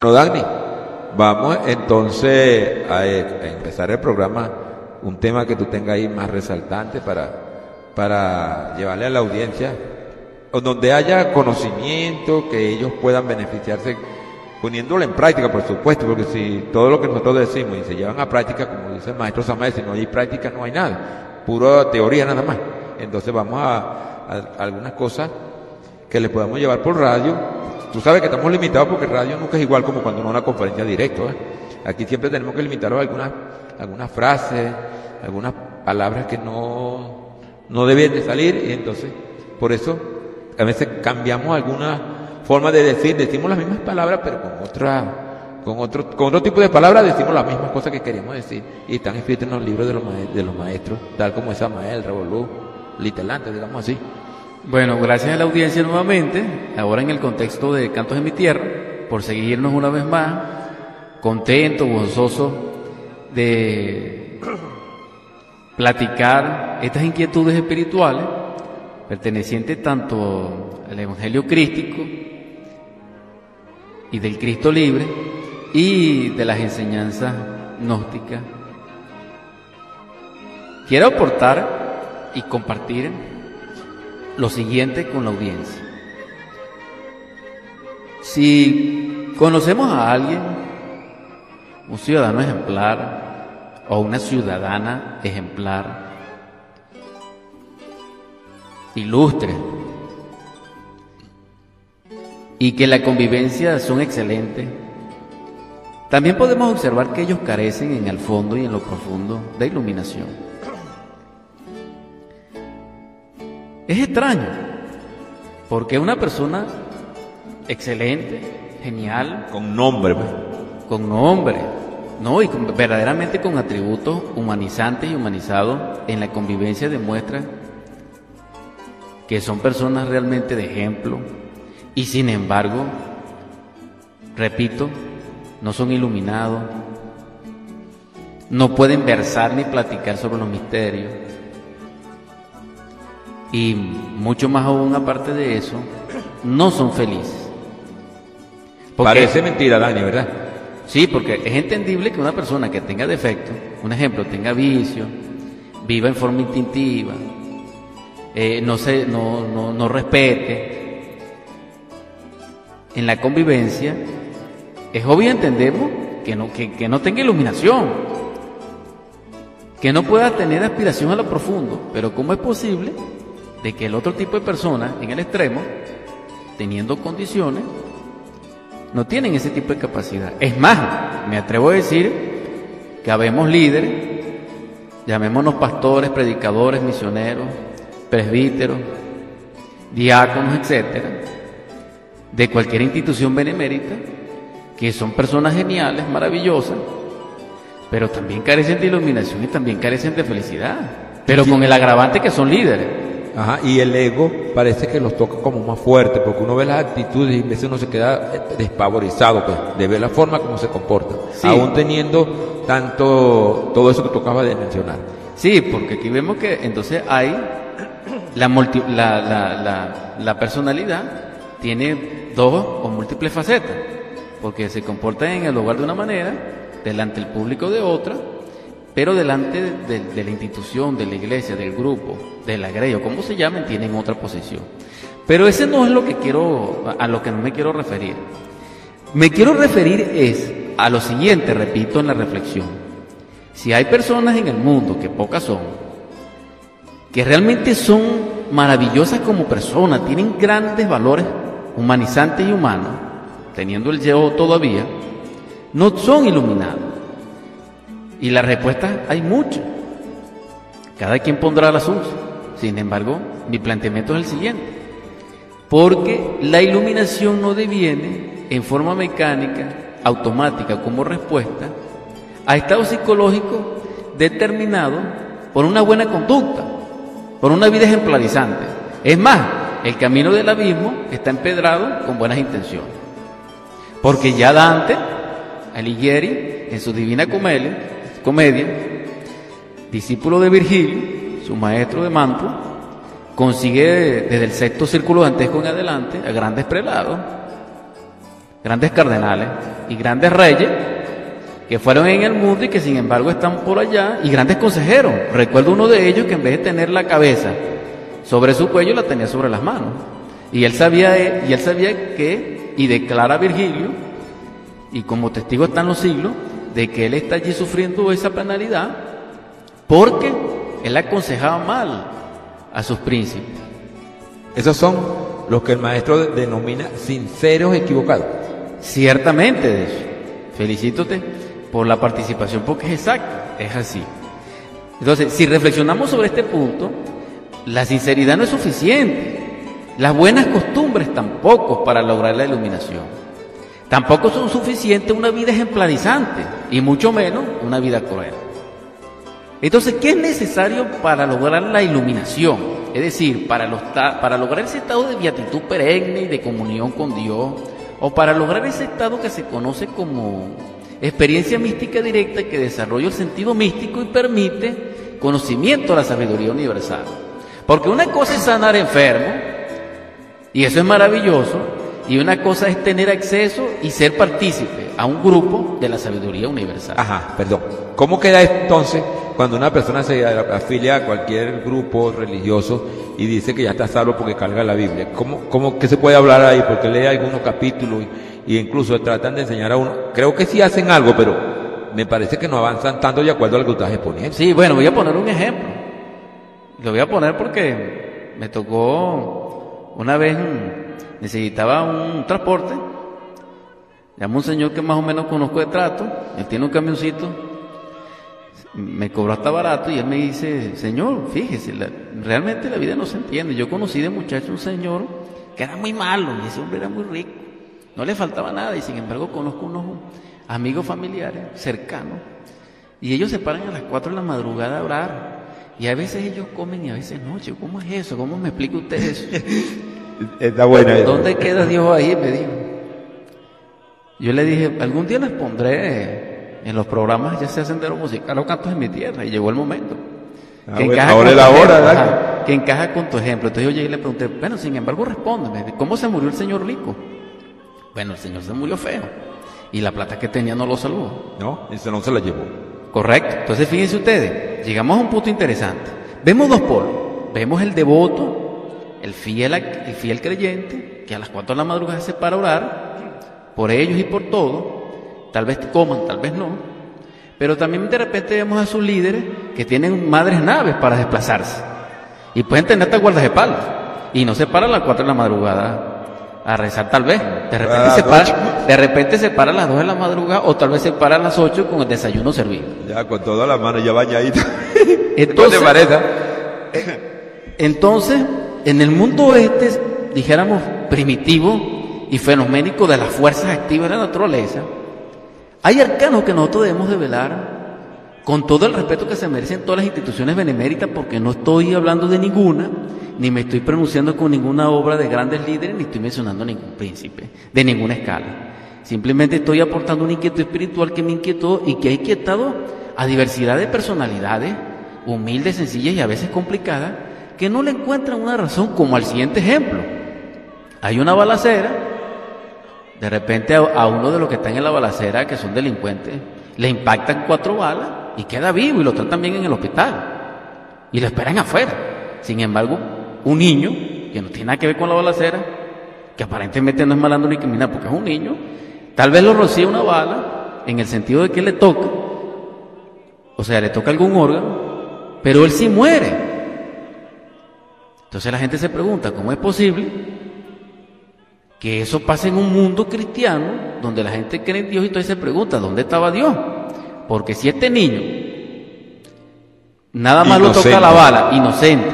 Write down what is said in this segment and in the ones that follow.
Bueno, Dagny, vamos entonces a, a empezar el programa, un tema que tú tengas ahí más resaltante para, para llevarle a la audiencia, o donde haya conocimiento, que ellos puedan beneficiarse poniéndolo en práctica, por supuesto, porque si todo lo que nosotros decimos y se llevan a práctica, como dice el maestro Samael, si no hay práctica no hay nada, pura teoría nada más. Entonces vamos a, a algunas cosas que le podamos llevar por radio Tú sabes que estamos limitados porque radio nunca es igual como cuando uno una conferencia directa. ¿eh? Aquí siempre tenemos que limitarnos a algunas, algunas frases, algunas palabras que no, no deben de salir y entonces por eso a veces cambiamos alguna forma de decir, decimos las mismas palabras pero con otra con otro, con otro tipo de palabras decimos las mismas cosas que queríamos decir y están escritas en los libros de los, de los maestros, tal como es Samael, Revolú, Litelante, digamos así. Bueno, gracias a la audiencia nuevamente, ahora en el contexto de Cantos en mi Tierra, por seguirnos una vez más, contento, gozoso de platicar estas inquietudes espirituales pertenecientes tanto al Evangelio crístico y del Cristo libre y de las enseñanzas gnósticas. Quiero aportar y compartir lo siguiente con la audiencia. Si conocemos a alguien, un ciudadano ejemplar o una ciudadana ejemplar, ilustre, y que la convivencia son excelentes, también podemos observar que ellos carecen en el fondo y en lo profundo de iluminación. Es extraño, porque una persona excelente, genial, con nombre, pues. con nombre, no, y verdaderamente con atributos humanizantes y humanizados en la convivencia demuestra que son personas realmente de ejemplo y sin embargo, repito, no son iluminados, no pueden versar ni platicar sobre los misterios y mucho más aún aparte de eso, no son felices. Parece mentira, Dani, ¿verdad? Sí, porque es entendible que una persona que tenga defecto, un ejemplo, tenga vicio, viva en forma instintiva, eh, no, se, no, no, no respete, en la convivencia, es obvio entendemos que no, que, que no tenga iluminación, que no pueda tener aspiración a lo profundo, pero ¿cómo es posible de que el otro tipo de personas en el extremo, teniendo condiciones, no tienen ese tipo de capacidad. Es más, me atrevo a decir que habemos líderes, llamémonos pastores, predicadores, misioneros, presbíteros, diáconos, etcétera, de cualquier institución benemérita, que son personas geniales, maravillosas, pero también carecen de iluminación y también carecen de felicidad, pero con el agravante que son líderes. Ajá, y el ego parece que los toca como más fuerte, porque uno ve las actitudes y a veces uno se queda eh, despavorizado pues, de ver la forma como se comporta, aún teniendo tanto todo eso que tú acabas de mencionar. Sí, porque aquí vemos que entonces hay la, la, la, la, personalidad tiene dos o múltiples facetas, porque se comporta en el hogar de una manera, delante del público de otra, pero delante de, la institución, de la iglesia, del grupo, del agrego, como se llamen, tienen otra posición. Pero ese no es lo que quiero, a lo que no me quiero referir. Me quiero referir es a lo siguiente, repito en la reflexión. Si hay personas en el mundo, que pocas son, que realmente son maravillosas como personas, tienen grandes valores humanizantes y humanos, teniendo el yo todavía, no son iluminados. Y la respuesta hay muchas. Cada quien pondrá la suya. Sin embargo, mi planteamiento es el siguiente. Porque la iluminación no deviene en forma mecánica, automática, como respuesta a estados psicológicos determinados por una buena conducta, por una vida ejemplarizante. Es más, el camino del abismo está empedrado con buenas intenciones. Porque ya Dante, Alighieri, en su Divina Comedia, comedia, discípulo de Virgilio, su maestro de Mantua, consigue desde el sexto círculo dantesco en adelante a grandes prelados, grandes cardenales y grandes reyes que fueron en el mundo y que sin embargo están por allá, y grandes consejeros. Recuerdo uno de ellos que en vez de tener la cabeza sobre su cuello, la tenía sobre las manos. Y él sabía, y él sabía que, y declara Virgilio, y como testigo están los siglos, de que él está allí sufriendo esa penalidad, porque él aconsejaba mal a sus príncipes. Esos son los que el maestro denomina sinceros equivocados. Ciertamente, de eso. Felicítote por la participación porque es exacto, es así. Entonces, si reflexionamos sobre este punto, la sinceridad no es suficiente. Las buenas costumbres tampoco para lograr la iluminación. Tampoco son suficientes una vida ejemplarizante y mucho menos una vida cruel. Entonces, ¿qué es necesario para lograr la iluminación? Es decir, para, lograr ese estado de beatitud perenne y de comunión con Dios, o para lograr ese estado que se conoce como experiencia mística directa que desarrolla el sentido místico y permite conocimiento a la sabiduría universal. Porque una cosa es sanar enfermo, y eso es maravilloso, y una cosa es tener acceso y ser partícipe a un grupo de la sabiduría universal. Ajá, perdón. ¿Cómo queda entonces cuando una persona se afilia a cualquier grupo religioso y dice que ya está salvo porque carga la Biblia? ¿Cómo, cómo que se puede hablar ahí? Porque lee algunos capítulos y, incluso tratan de enseñar a uno. Creo que sí hacen algo, pero me parece que no avanzan tanto de acuerdo al que estás exponiendo. Sí, bueno, voy a poner un ejemplo. Lo voy a poner porque me tocó una vez, necesitaba un transporte. Llamó un señor que más o menos conozco de trato, él tiene un camioncito, me cobró hasta barato y él me dice, señor, fíjese, realmente la vida no se entiende. Yo conocí de muchacho un señor que era muy malo y ese hombre era muy rico, no le faltaba nada y sin embargo conozco unos amigos familiares cercanos y ellos se paran a las 4 de la madrugada a orar y a veces ellos comen y a veces no. ¿Cómo es eso? ¿Cómo me explica usted eso? Está buena. ¿Dónde queda Dios ahí? Me dijo. Yo le dije, algún día les pondré en los programas, ya sea sendero musical o cantos en mi tierra, y llegó el momento. Ah, que, encaja ahora la hora, que encaja con tu ejemplo. Entonces yo llegué y le pregunté, bueno, sin embargo, respóndeme, ¿cómo se murió el señor Lico? Bueno, el señor se murió feo, y la plata que tenía no lo salvó. No, ese no se la llevó. Correcto. Entonces fíjense ustedes, llegamos a un punto interesante. Vemos dos polos. Vemos el devoto, el fiel, el fiel creyente, que a las cuatro de la madrugada se para a orar, por ellos y por todo. Tal vez coman, tal vez no. Pero también de repente vemos a sus líderes que tienen madres naves para desplazarse. Y pueden tener hasta guardaespaldas. Y no se paran a las cuatro de la madrugada a rezar tal vez. De repente, se para, de repente se para a las 2 de la madrugada o tal vez se para a las 8 con el desayuno servido. Ya, con todas las manos ya bañadita. Entonces, entonces, en el mundo este, dijéramos, primitivo y fenoménico de las fuerzas activas de la naturaleza, hay arcanos que nosotros debemos de velar con todo el respeto que se merecen todas las instituciones beneméritas, porque no estoy hablando de ninguna, ni me estoy pronunciando con ninguna obra de grandes líderes, ni estoy mencionando ningún príncipe, de ninguna escala. Simplemente estoy aportando un inquieto espiritual que me inquietó y que ha inquietado a diversidad de personalidades, humildes, sencillas y a veces complicadas, que no le encuentran una razón, como al siguiente ejemplo. Hay una balacera, de repente a, uno de los que están en la balacera, que son delincuentes, le impactan cuatro balas y queda vivo y lo tratan bien en el hospital. Y lo esperan afuera. Sin embargo, un niño que no tiene nada que ver con la balacera, que aparentemente no es malandro ni criminal porque es un niño, tal vez lo rocía una bala en el sentido de que le toca, o sea, le toca algún órgano, pero él sí muere. Entonces la gente se pregunta, ¿cómo es posible que eso pase en un mundo cristiano donde la gente cree en Dios y entonces se pregunta, ¿dónde estaba Dios? Porque si este niño nada más lo toca la bala, inocente,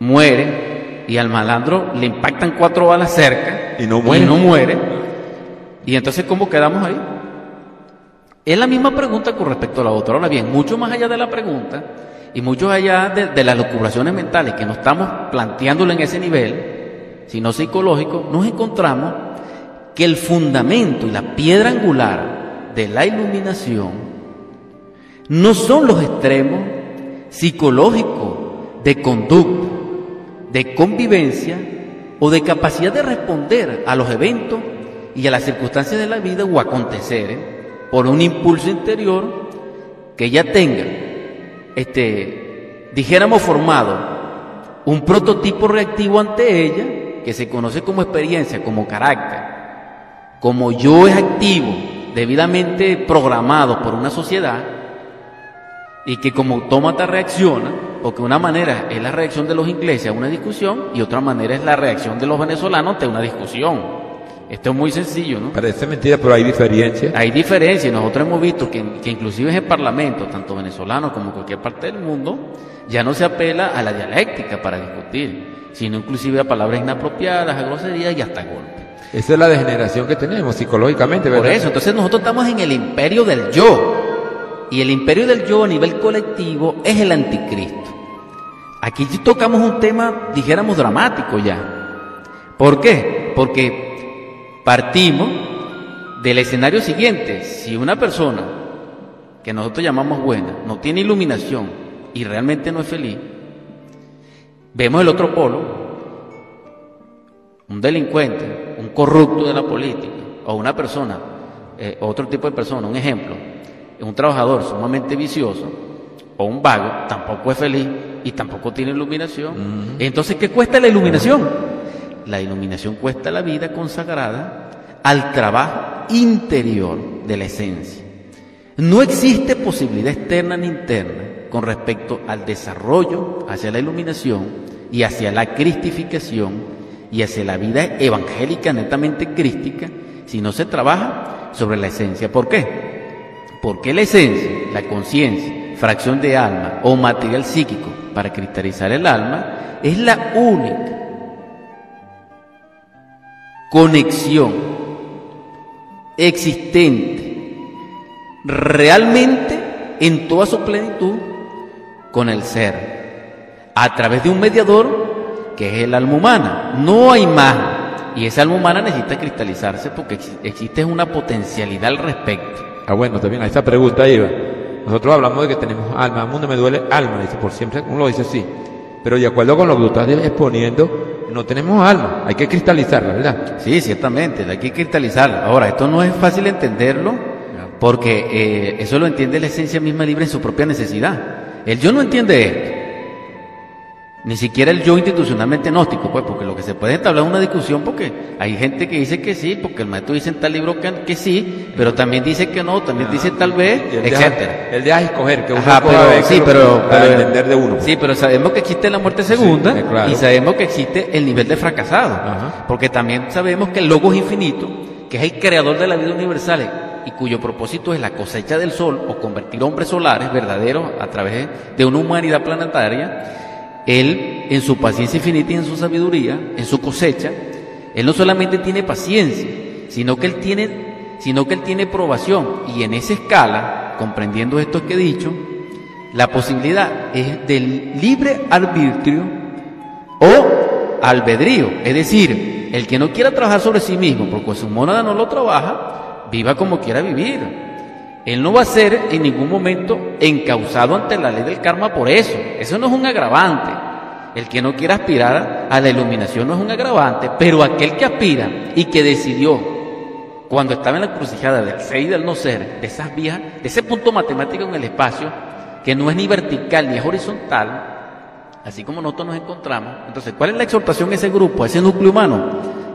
muere y al malandro le impactan cuatro balas cerca y no muere. no muere. Y entonces, ¿cómo quedamos ahí? Es la misma pregunta con respecto a la otra. Ahora bien, mucho más allá de la pregunta y mucho allá de, las locubraciones mentales que no estamos planteándolo en ese nivel, sino psicológico, nos encontramos que el fundamento y la piedra angular de la iluminación no son los extremos psicológicos de conducta, de convivencia o de capacidad de responder a los eventos y a las circunstancias de la vida o aconteceres por un impulso interior que ya tenga, este, dijéramos formado, un prototipo reactivo ante ella que se conoce como experiencia, como carácter, como yo es activo, debidamente programado por una sociedad y que como autómata reacciona, porque una manera es la reacción de los ingleses a una discusión y otra manera es la reacción de los venezolanos ante una discusión. Esto es muy sencillo, ¿no? Parece mentira, pero hay diferencia. Hay diferencia. Nosotros hemos visto que, que inclusive en el Parlamento, tanto venezolano como en cualquier parte del mundo, ya no se apela a la dialéctica para discutir, sino inclusive a palabras inapropiadas, a groserías y hasta golpes. Esa es la degeneración que tenemos psicológicamente, ¿verdad? Por eso, entonces nosotros estamos en el imperio del yo. Y el imperio del yo a nivel colectivo es el anticristo. Aquí tocamos un tema, dijéramos, dramático ya. ¿Por qué? Porque Partimos del escenario siguiente. Si una persona que nosotros llamamos buena no tiene iluminación y realmente no es feliz, vemos el otro polo, un delincuente, un corrupto de la política, o una persona, eh, otro tipo de persona, un ejemplo, un trabajador sumamente vicioso, o un vago, tampoco es feliz y tampoco tiene iluminación. Entonces, ¿qué cuesta la iluminación? La iluminación cuesta la vida consagrada al trabajo interior de la esencia. No existe posibilidad externa ni interna con respecto al desarrollo hacia la iluminación y hacia la cristificación y hacia la vida evangélica netamente crística si no se trabaja sobre la esencia. ¿Por qué? Porque la esencia, la conciencia, fracción de alma o material psíquico para cristalizar el alma es la única conexión existente realmente en toda su plenitud con el ser, a través de un mediador que es el alma humana. No hay más. Y esa alma humana necesita cristalizarse porque existe una potencialidad al respecto. Ah, bueno, también a esa pregunta iba. Nosotros hablamos de que tenemos alma, al mundo me duele alma, dice, por siempre uno lo dice así. Pero de acuerdo con lo que tú estás exponiendo, no tenemos alma, hay que cristalizarla, ¿verdad? Sí, ciertamente, hay que cristalizarla. Ahora, esto no es fácil entenderlo porque eh, eso lo entiende la esencia misma libre en su propia necesidad. El yo no entiende esto. Ni siquiera el yo institucionalmente gnóstico, pues, porque lo que se puede entablar es una discusión, porque hay gente que dice que sí, porque el maestro dice en tal libro que, que sí, pero también dice que no, también dice tal vez, etcétera. Él deja escoger, que uno pero, sí, pero, para entender de uno. Pues. Sí, pero sabemos que existe la muerte segunda y sabemos que existe el nivel de fracasado, porque también sabemos que el logos infinito, que es el creador de la vida universal y cuyo propósito es la cosecha del sol o convertir hombres solares verdaderos a través de una humanidad planetaria, él, en su paciencia infinita y en su sabiduría, en su cosecha, Él no solamente tiene paciencia, sino que Él tiene, sino que Él tiene probación. Y en esa escala, comprendiendo esto que he dicho, la posibilidad es del libre arbitrio o albedrío. Es decir, el que no quiera trabajar sobre sí mismo, porque su mónada no lo trabaja, viva como quiera vivir. Él no va a ser en ningún momento encausado ante la ley del karma por eso. Eso no es un agravante. El que no quiera aspirar a la iluminación no es un agravante, pero aquel que aspira y que decidió cuando estaba en la crucijada del ser y del no ser, de esas vías, de ese punto matemático en el espacio, que no es ni vertical ni es horizontal, así como nosotros nos encontramos. Entonces, ¿cuál es la exhortación a ese grupo, a ese núcleo humano?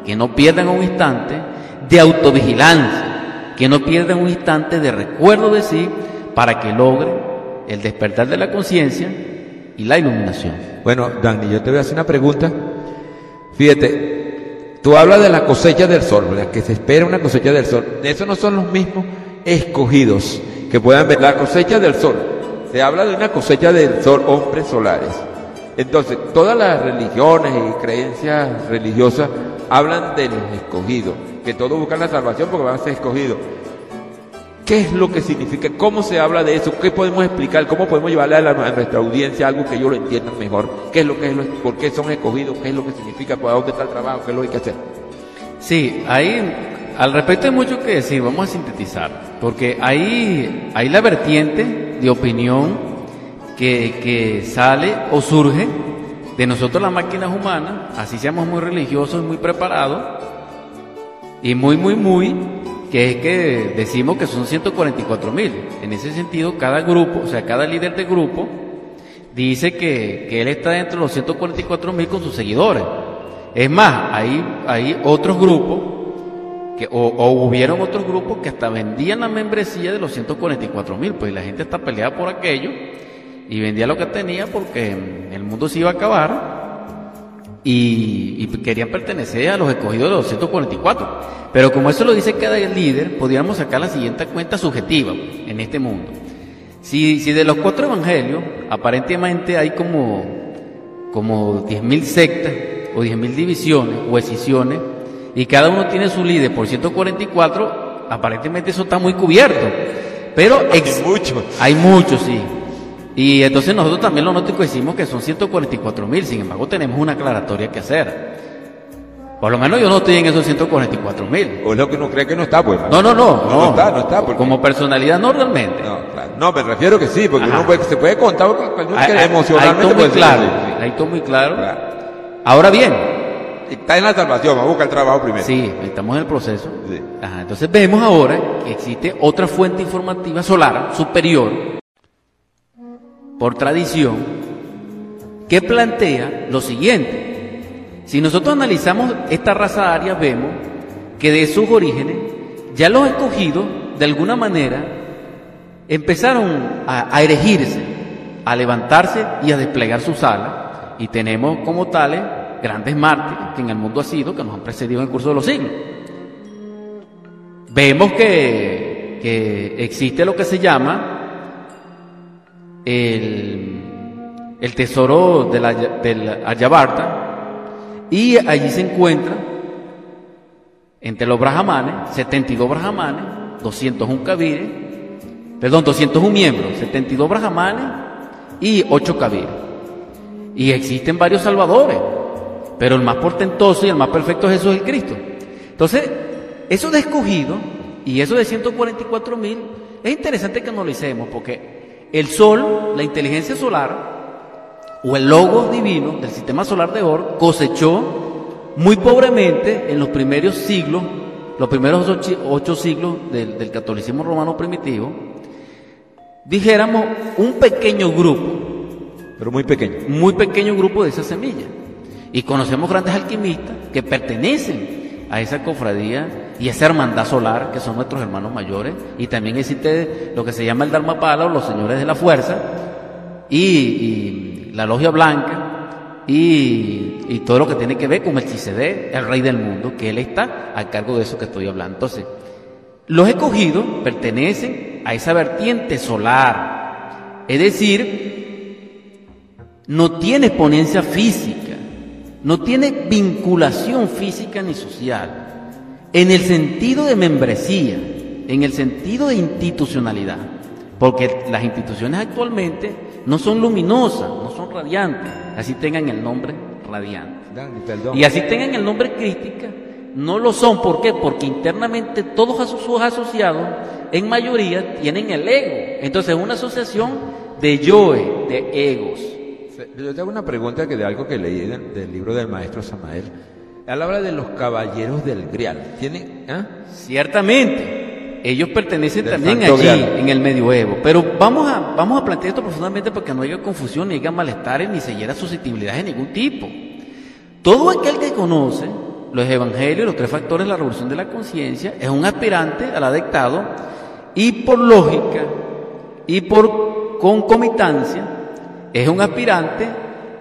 Que no pierdan un instante de autovigilancia que no pierdan un instante de recuerdo de sí para que logre el despertar de la conciencia y la iluminación. Bueno, Dani, yo te voy a hacer una pregunta. Fíjate, tú hablas de la cosecha del sol, ¿verdad? Que se espera una cosecha del sol. Esos no son los mismos escogidos que puedan ver la cosecha del sol. Se habla de una cosecha del sol, hombres solares. Entonces, todas las religiones y creencias religiosas hablan de los escogidos que todos buscan la salvación porque van a ser escogidos. ¿Qué es lo que significa? ¿Cómo se habla de eso? ¿Qué podemos explicar? ¿Cómo podemos llevarle a, nuestra audiencia algo que ellos lo entiendan mejor? ¿Qué es lo que es? ¿Por qué son escogidos? ¿Qué es lo que significa? ¿Para dónde está el trabajo? ¿Qué es lo que hay que hacer? Sí, ahí al respecto hay mucho que decir, vamos a sintetizar, porque ahí hay la vertiente de opinión que, que sale o surge de nosotros las máquinas humanas, así seamos muy religiosos y muy preparados, Y muy, muy, muy, que es que decimos que son 144 mil. En ese sentido, cada grupo, o sea, cada líder de grupo, dice que, que él está dentro de los 144 mil con sus seguidores. Es más, hay, hay otros grupos, que, o, o hubieron otros grupos que hasta vendían la membresía de los 144 mil, pues la gente está peleada por aquello y vendía lo que tenía porque el mundo se iba a acabar y, y querían pertenecer a los escogidos de los 144. Pero como eso lo dice cada líder, podríamos sacar la siguiente cuenta subjetiva en este mundo. Si, si de los cuatro evangelios, aparentemente hay como, como 10.000 sectas o 10.000 divisiones o escisiones, y cada uno tiene su líder por 144, aparentemente eso está muy cubierto. Pero Hay muchos. Hay muchos, sí. Y entonces nosotros también los nóticos decimos que son 144 mil, sin embargo tenemos una aclaratoria que hacer. Por lo menos yo no estoy en esos 144 mil. O es lo que uno cree que no está, pues. No, no, no, No, no. no está, no está, porque- Como personalidad no realmente. No, claro. No, me refiero que sí, porque Ajá. uno puede- se puede contar porque uno ahí- emocionalmente ahí muy claro, ahí todo muy claro. Claro. Ahora bien, Está en la salvación, va a buscar el trabajo primero. sí, estamos en el proceso. Sí. Ajá, entonces vemos ahora que existe otra fuente informativa solar superior, por tradición, que plantea lo siguiente. Si nosotros analizamos esta raza aria, vemos que de sus orígenes, ya los escogidos, de alguna manera, empezaron a, a erigirse, a levantarse y a desplegar sus alas, y tenemos como tales grandes mártires que en el mundo ha sido, que nos han precedido en el curso de los siglos. Vemos que, que existe lo que se llama el, el tesoro de la, del Aryabarta, y allí se encuentra, entre los brahmanes, 72 brahmanes, 201 kabires, perdón, 201 miembros, 72 brahmanes y 8 kabires. Y existen varios salvadores, pero el más portentoso y el más perfecto es Jesús el Cristo. Entonces, eso de escogido y eso de 144 mil, es interesante que analicemos porque el Sol, la inteligencia solar, o el logos divino del sistema solar de Or, cosechó muy pobremente en los primeros siglos, los primeros ocho, ocho siglos del, del catolicismo romano primitivo, dijéramos un pequeño grupo, Pero muy pequeño. muy pequeño grupo de esa semilla. Y conocemos grandes alquimistas que pertenecen a esa cofradía y esa hermandad solar, que son nuestros hermanos mayores. Y también existe lo que se llama el Dharmapala o los señores de la fuerza, y, la logia blanca, y, y todo lo que tiene que ver con el Melchizedek, el rey del mundo, que él está a cargo de eso que estoy hablando. Entonces, los escogidos pertenecen a esa vertiente solar, es decir, no tiene exponencia física, no tiene vinculación física ni social, en el sentido de membresía, en el sentido de institucionalidad, porque las instituciones actualmente no son luminosas, no son radiantes, así tengan el nombre radiante. Perdón. Y así tengan el nombre crítica, no lo son. ¿Por qué? Porque internamente todos sus asociados, en mayoría, tienen el ego. Entonces es una asociación de yoes, de egos. Yo te hago una pregunta que de algo que leí del, del libro del maestro Samael. Él habla de los caballeros del Grial. ¿Tienen? ah? Ciertamente, ellos pertenecen Del también allí, Grial. en el medioevo. Pero vamos a, vamos a plantear esto profundamente para que no haya confusión, ni haya malestares, ni se hiera susceptibilidades de ningún tipo. Todo aquel que conoce los evangelios, los tres factores de la revolución de la conciencia, es un aspirante al adectado y por lógica y por concomitancia es un aspirante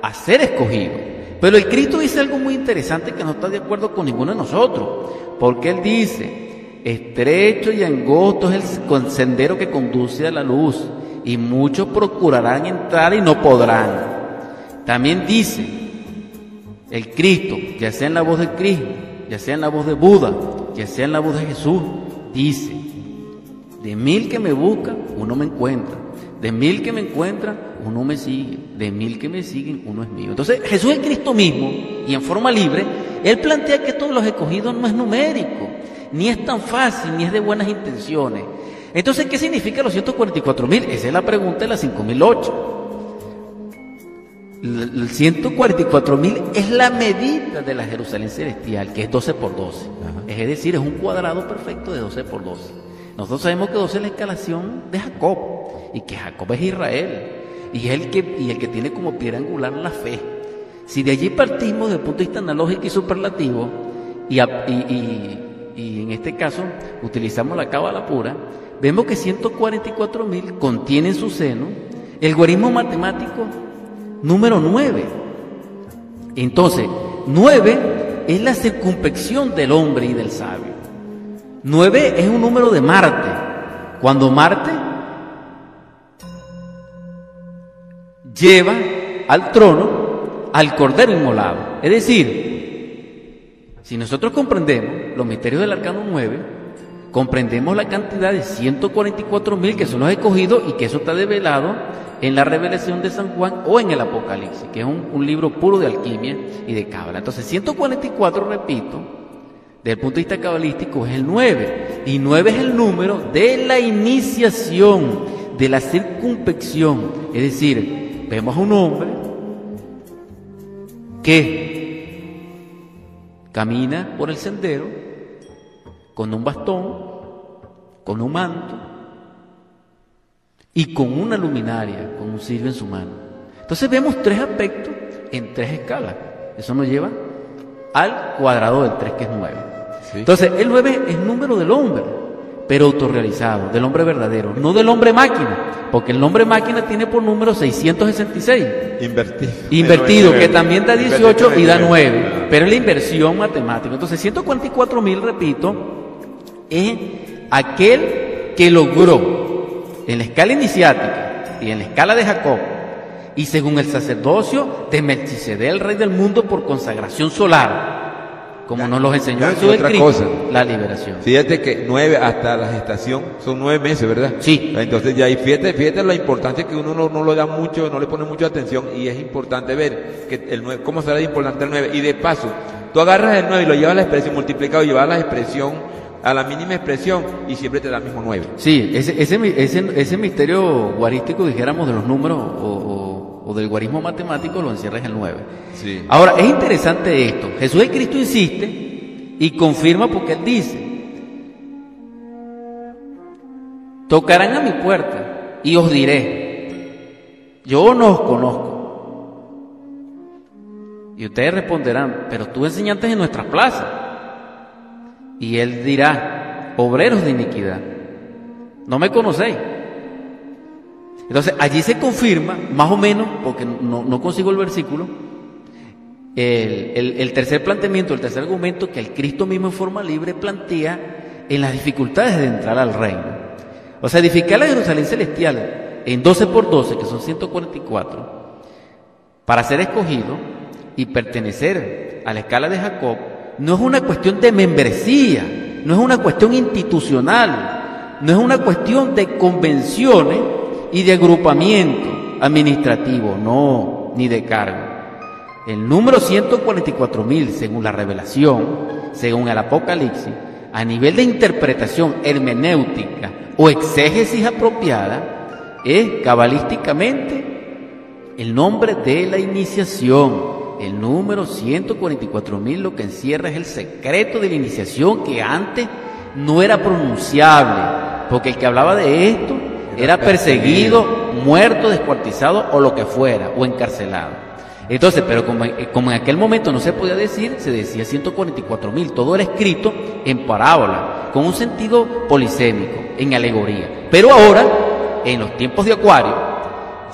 a ser escogido. Pero el Cristo dice algo muy interesante que no está de acuerdo con ninguno de nosotros, porque Él dice, estrecho y angosto es el sendero que conduce a la luz, y muchos procurarán entrar y no podrán. También dice, el Cristo, ya sea en la voz de Cristo, ya sea en la voz de Buda, ya sea en la voz de Jesús, dice, de mil que me buscan, uno me encuentra. De mil que me encuentran, uno me sigue. De mil que me siguen, uno es mío. Entonces, Jesús es Cristo mismo, y en forma libre, Él plantea que todos los escogidos no es numérico, ni es tan fácil, ni es de buenas intenciones. Entonces, ¿qué significa los 144 mil? Esa es la pregunta de las 5008. El 144 mil es la medida de la Jerusalén celestial, que es 12 por 12. Es decir, es un cuadrado perfecto de 12 por 12. Nosotros sabemos que 12 es la escalación de Jacob y que Jacob es Israel y es el que, y el que tiene como piedra angular la fe. Si de allí partimos desde el punto de vista analógico y superlativo, y, y, en este caso utilizamos la cábala pura, vemos que 144 mil contiene en su seno el guarismo matemático número 9. Entonces, 9 es la circunspección del hombre y del sabio. 9 es un número de Marte. Cuando Marte lleva al trono al cordero inmolado. Es decir, si nosotros comprendemos los misterios del arcano 9, comprendemos la cantidad de 144 mil que son los escogidos y que eso está develado en la revelación de San Juan o en el Apocalipsis, que es un, libro puro de alquimia y de cábala. Entonces, 144, repito, desde el punto de vista cabalístico es el 9, y 9 es el número de la iniciación, de la circunspección. Es decir, vemos a un hombre que camina por el sendero con un bastón, con un manto, y con una luminaria, con un cirio en su mano. Entonces vemos tres aspectos en tres escalas. Eso nos lleva al cuadrado del 3, que es 9. Entonces, el 9 es número del hombre, pero autorrealizado, del hombre verdadero, no del hombre máquina, porque el hombre máquina tiene por número 666. Invertido. Invertido, que también da 18 y da 9, pero es la inversión matemática. Entonces, 144 mil, repito, es aquel que logró en la escala iniciática y en la escala de Jacob, y según el sacerdocio de Melchizedek, el rey del mundo, por consagración solar, como nos lo enseñó Jesús otra cosa. la liberación. Fíjate que nueve hasta la gestación son nueve meses, ¿verdad? Sí. Entonces ya, y fíjate, fíjate la importancia que uno no, no lo da mucho, no le pone mucha atención, y es importante ver que el nueve, cómo será importante el nueve. Y de paso, tú agarras el nueve y lo llevas a la expresión multiplicado, llevas a la expresión a la mínima expresión y siempre te da el mismo 9. Sí, ese, ese, ese, misterio guarístico, dijéramos, de los números o, o, del guarismo matemático lo encierra en el 9. Sí. Ahora, es interesante esto. Jesús el Cristo insiste y confirma porque él dice, tocarán a mi puerta y os diré, yo no os conozco. Y ustedes responderán, pero tú enseñantes en nuestras plazas y él dirá, obreros de iniquidad, no me conocéis. Entonces allí se confirma, más o menos, porque no, consigo el versículo, el, tercer planteamiento, el tercer argumento que el Cristo mismo en forma libre plantea en las dificultades de entrar al reino. O sea, edificar la Jerusalén celestial en 12 por 12, que son 144, para ser escogido y pertenecer a la escala de Jacob, no es una cuestión de membresía, no es una cuestión institucional, no es una cuestión de convenciones y de agrupamiento administrativo, no, ni de cargo. El número 144 mil, según la revelación, según el Apocalipsis, a nivel de interpretación hermenéutica o exégesis apropiada, es cabalísticamente el nombre de la iniciación el número 144.000 lo que encierra es el secreto de la iniciación que antes no era pronunciable, porque el que hablaba de esto era perseguido, muerto, descuartizado o lo que fuera, o encarcelado. Entonces, pero como, en aquel momento no se podía decir, se decía 144 mil, todo era escrito en parábola, con un sentido polisémico, en alegoría. Pero ahora, en los tiempos de Acuario,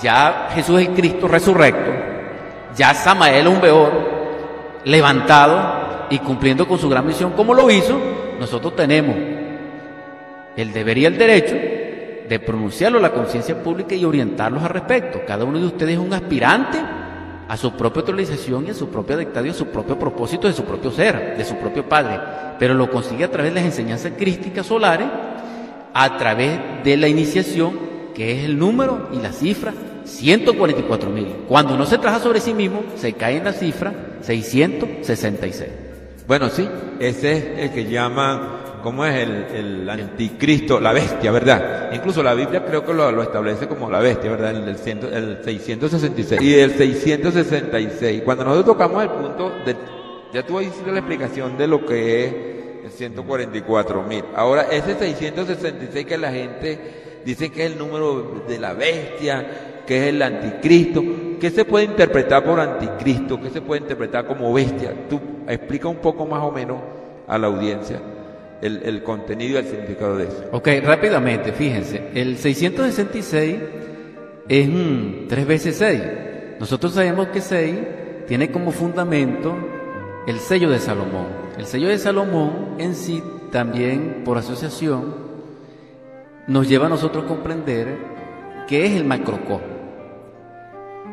ya Jesús es Cristo resurrecto, ya Samael un peor levantado y cumpliendo con su gran misión como lo hizo, nosotros tenemos el deber y el derecho de pronunciarlo a la conciencia pública y orientarlos al respecto. Cada uno de ustedes es un aspirante a su propia autorización y a su propia dictado y a su propio propósito de su propio ser, de su propio Padre, pero lo consigue a través de las enseñanzas crísticas solares, a través de la iniciación, que es el número y la cifra 144 mil. Cuando uno se trabaja sobre sí mismo, se cae en la cifra 666. Bueno, sí, ese es el que llaman ¿cómo es el, el anticristo? La bestia, ¿verdad? Incluso la Biblia creo que lo, lo establece como la bestia, ¿verdad? El 666 y el 666. Cuando nosotros tocamos el punto de, ya tú hiciste la explicación de lo que es el 144 mil. Ahora, ese 666 que la gente dice que es el número de la bestia, que es el anticristo, ¿qué se puede interpretar por anticristo? ¿Qué se puede interpretar como bestia? Tú explica un poco más o menos a la audiencia el, contenido y el significado de eso. Ok, rápidamente, fíjense, el 666 es un 3 veces 6. Nosotros sabemos que 6 tiene como fundamento el sello de Salomón. El sello de Salomón en sí también por asociación nos lleva a nosotros a comprender qué es el macrocosmo.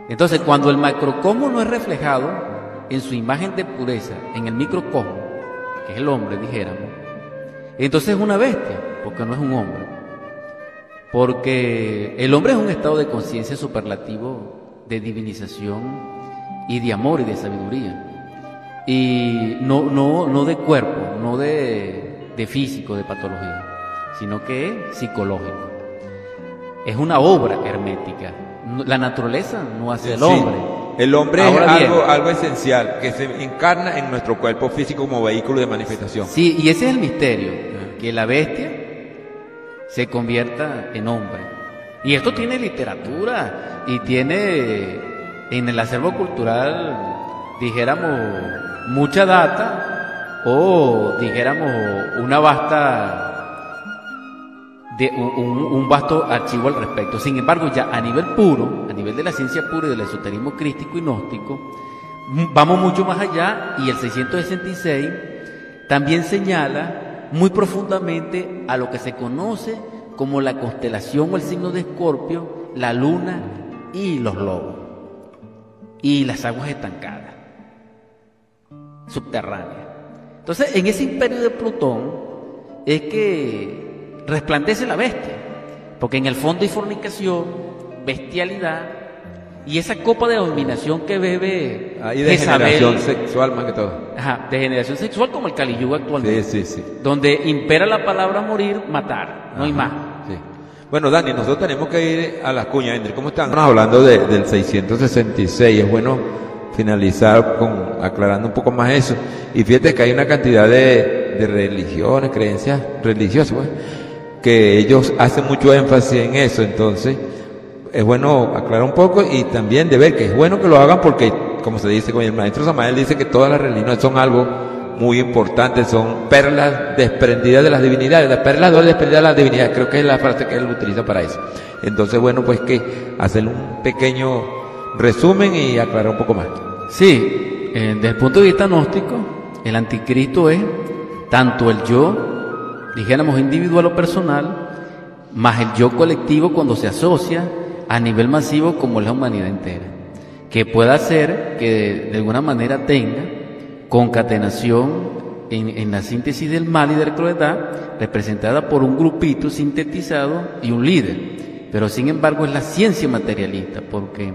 Entonces, cuando el macrocosmo no es reflejado en su imagen de pureza, en el microcosmo, que es el hombre, dijéramos, entonces es una bestia, porque no es un hombre. Porque el hombre es un estado de conciencia superlativo de divinización y de amor y de sabiduría. Y no, no, no de cuerpo, no de, de físico, de patología, sino que es psicológico. Es una obra hermética. La naturaleza no hace el Sí, hombre. El hombre Ahora es algo, algo esencial que se encarna en nuestro cuerpo físico como vehículo de manifestación. Sí, y ese es el misterio, que la bestia se convierta en hombre. Y esto tiene literatura y tiene en el acervo cultural, dijéramos, mucha data o dijéramos una vasta de un, vasto archivo al respecto. Sin embargo, ya a nivel puro, a nivel de la ciencia pura y del esoterismo crístico y gnóstico, vamos mucho más allá y el 666 también señala muy profundamente a lo que se conoce como la constelación o el signo de Escorpio, la luna y los lobos y las aguas estancadas subterráneas. Entonces, en ese imperio de Plutón es que resplandece la bestia, porque en el fondo hay fornicación, bestialidad y esa copa de dominación que bebe Ahí de Jezabel, generación sexual más que todo. ajá, de generación sexual como el Kali Yuga actualmente, Sí, sí, sí. donde impera la palabra morir, matar, no hay más. Sí. Bueno, Dani, nosotros tenemos que ir a las cuñas. ¿cómo están? Estamos hablando de- del 666. Es bueno finalizar con aclarando un poco más eso. Y fíjate que hay una cantidad de, de religiones, creencias religiosas, pues, que ellos hacen mucho énfasis en eso. Entonces, es bueno aclarar un poco y también de ver que es bueno que lo hagan porque, como se dice, como el maestro Samael dice que todas las religiones son algo muy importante, son perlas desprendidas de las divinidades, las perlas no desprendidas de las divinidades, creo que es la frase que él utiliza para eso. Entonces, bueno, pues que hacer un pequeño resumen y aclarar un poco más. Sí, eh, desde el punto de vista gnóstico, el anticristo es tanto el yo, dijéramos individual o personal, más el yo colectivo cuando se asocia a nivel masivo como es la humanidad entera, que pueda hacer que de alguna manera tenga concatenación en, en la síntesis del mal y de la crueldad, representada por un grupito sintetizado y un líder. Pero sin embargo es la ciencia materialista, porque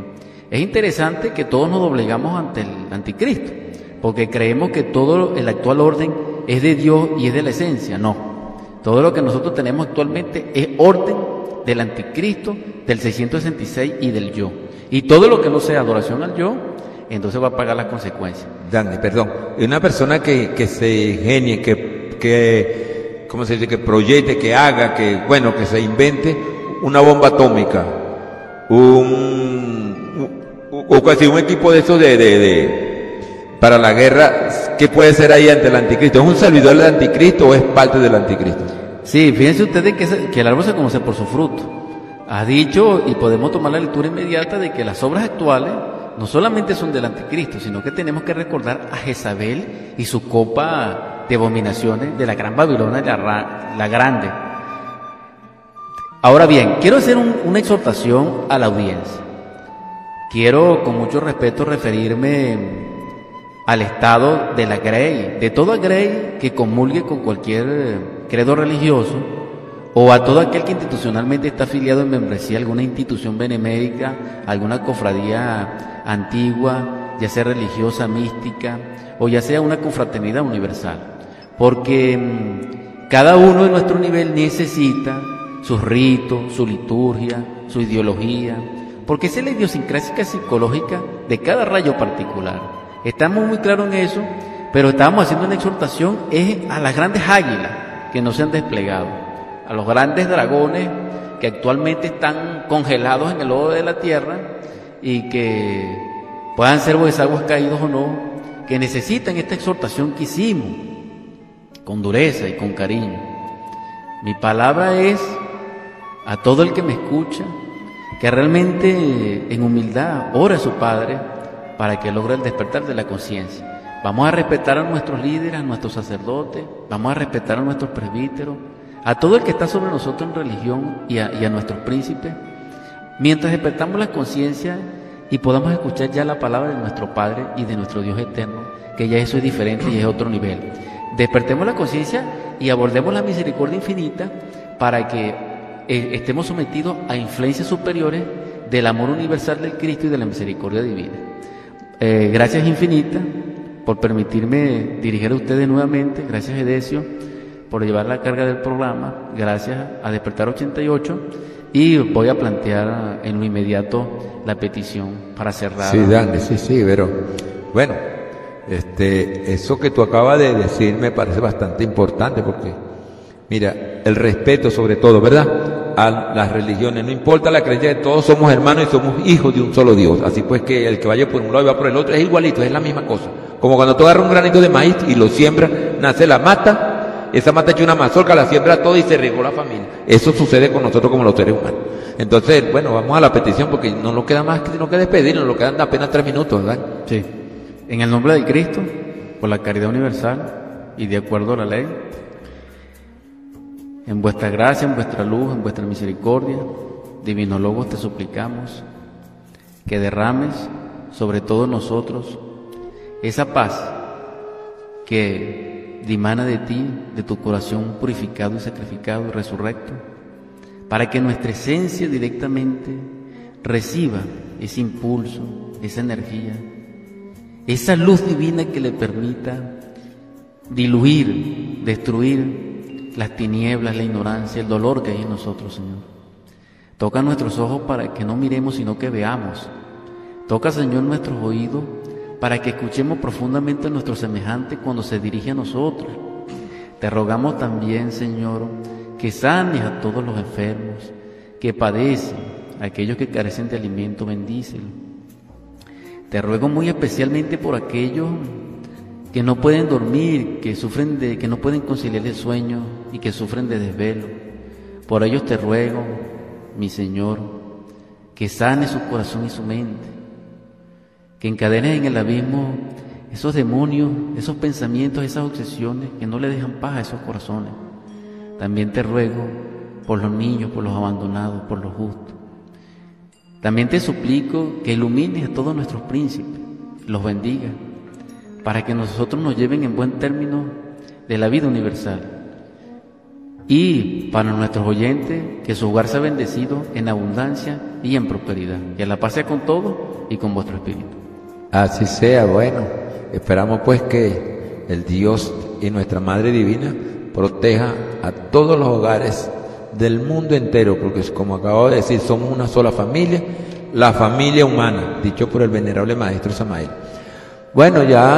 es interesante que todos nos doblegamos ante el anticristo, porque creemos que todo el actual orden es de Dios y es de la esencia. No, todo lo que nosotros tenemos actualmente es orden del anticristo, del 666 y del yo. Y todo lo que no sea adoración al yo, entonces va a pagar las consecuencias. Dani, perdón. Una persona que, que se genie, que, que, ¿cómo se dice? Que proyecte, que haga, que, bueno, que se invente una bomba atómica, un, o casi un equipo de esos de, de- para la guerra, ¿qué puede ser ahí ante el anticristo? ¿Es un servidor del anticristo o es parte del anticristo? Sí, fíjense ustedes que, el árbol se conoce por su fruto. Ha dicho, y podemos tomar la lectura inmediata, de que las obras actuales no solamente son del anticristo, sino que tenemos que recordar a Jezabel y su copa de abominaciones de la gran Babilonia, la, la grande. Ahora bien, quiero hacer un- una exhortación a la audiencia. Quiero con mucho respeto referirme al estado de la Grey, de toda Grey que comulgue con cualquier eh, credo religioso o a todo aquel que institucionalmente está afiliado en membresía a alguna institución benemérica, alguna cofradía antigua, ya sea religiosa, mística o ya sea una confraternidad universal. Porque mm, cada uno de nuestro nivel necesita sus ritos, su liturgia, su ideología, porque esa es la idiosincrasia psicológica de cada rayo particular. Estamos muy claros en eso, pero estamos haciendo una exhortación es a las grandes águilas que no se han desplegado, a los grandes dragones que actualmente están congelados en el lodo de la tierra y que puedan ser aguas caídos o no, que necesitan esta exhortación que hicimos con dureza y con cariño. Mi palabra es a todo el que me escucha, que realmente en humildad ore a su Padre para que logre el despertar de la conciencia. Vamos a respetar a nuestros líderes, a nuestros sacerdotes, vamos a respetar a nuestros presbíteros, a todo el que está sobre nosotros en religión y a, nuestros príncipes, mientras despertamos la conciencia y podamos escuchar ya la palabra de nuestro Padre y de nuestro Dios eterno, que ya eso es diferente y es otro nivel. Despertemos la conciencia y abordemos la misericordia infinita para que eh, estemos sometidos a influencias superiores del amor universal del Cristo y de la misericordia divina. Eh, gracias infinitas por permitirme dirigir a ustedes nuevamente, gracias Edesio por llevar la carga del programa, gracias a Despertar 88 y voy a plantear en lo inmediato la petición para cerrar. Sí, Dani, sí, sí, pero bueno, este, eso que tú acabas de decir me parece bastante importante porque, mira, el respeto sobre todo, ¿verdad? A las religiones. No importa la creencia, todos somos hermanos y somos hijos de un solo Dios. Así pues que el que vaya por un lado y va por el otro es igualito, es la misma cosa. Como cuando tú agarras un granito de maíz y lo siembras, nace la mata, esa mata hecho una mazorca, la siembra todo y se regó la familia. Eso sucede con nosotros como los seres humanos. Entonces, bueno, vamos a la petición porque no nos queda más sino que despedirnos, nos quedan apenas tres minutos, ¿verdad? Sí. En el nombre de Cristo, por la caridad universal y de acuerdo a la ley, en vuestra gracia, en vuestra luz, en vuestra misericordia, Divino Logos, te suplicamos que derrames sobre todos nosotros esa paz que dimana de ti, de tu corazón purificado y sacrificado y resurrecto, para que nuestra esencia directamente reciba ese impulso, esa energía, esa luz divina que le permita diluir, destruir las tinieblas, la ignorancia, el dolor que hay en nosotros, Señor. Toca nuestros ojos para que no miremos, sino que veamos. Toca, Señor, nuestros oídos para que escuchemos profundamente a nuestro semejante cuando se dirige a nosotros. Te rogamos también, Señor, que sanes a todos los enfermos, que padecen, aquellos que carecen de alimento, bendícelo. Te ruego muy especialmente por aquellos que no pueden dormir, que sufren de, que no pueden conciliar el sueño y que sufren de desvelo. Por ellos te ruego, mi Señor, que sane su corazón y su mente, que encadenes en el abismo esos demonios, esos pensamientos, esas obsesiones que no le dejan paz a esos corazones. También te ruego por los niños, por los abandonados, por los justos. También te suplico que ilumines a todos nuestros príncipes, los bendiga para que nosotros nos lleven en buen término de la vida universal. Y para nuestros oyentes, que su hogar sea bendecido en abundancia y en prosperidad. Que la paz sea con todo y con vuestro espíritu. Así sea, bueno. Esperamos pues que el Dios y nuestra Madre Divina proteja a todos los hogares del mundo entero, porque como acabo de decir, somos una sola familia, la familia humana, dicho por el venerable Maestro Samael. Bueno, ya